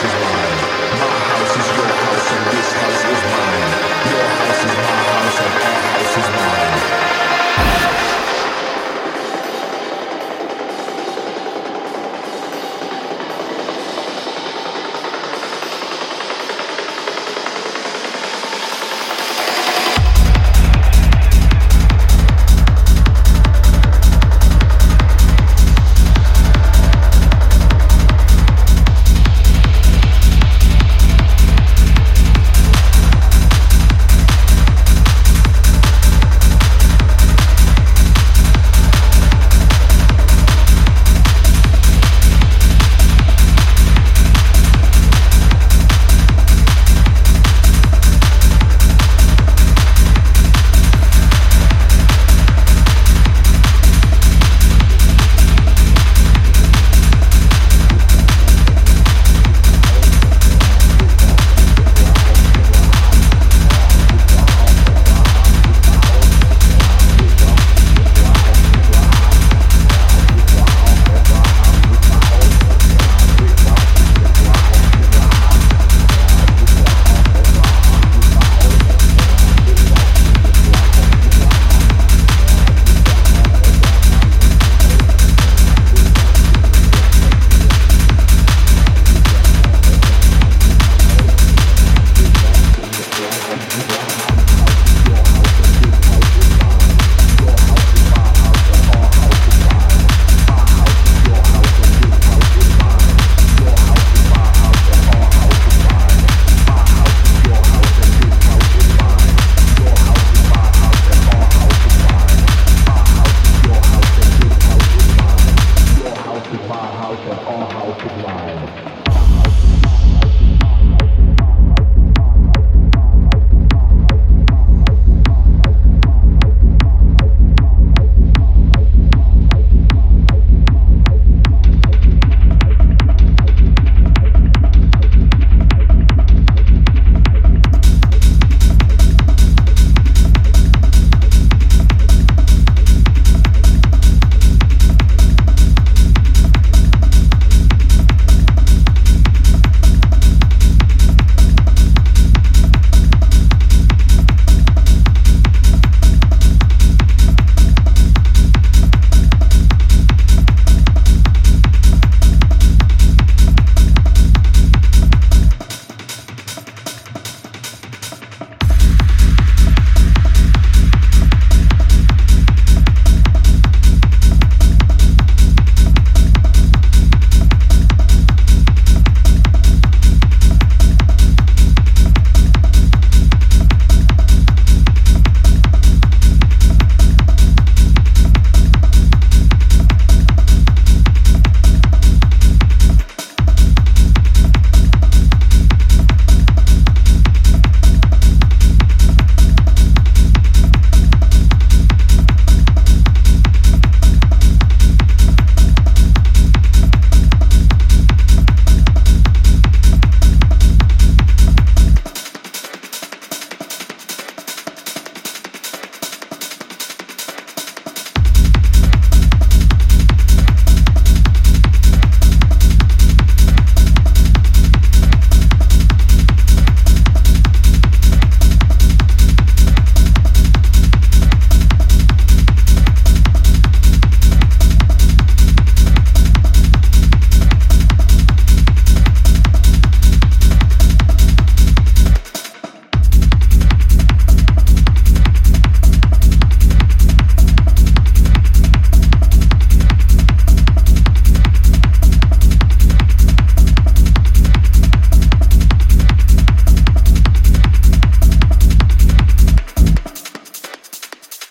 This is why.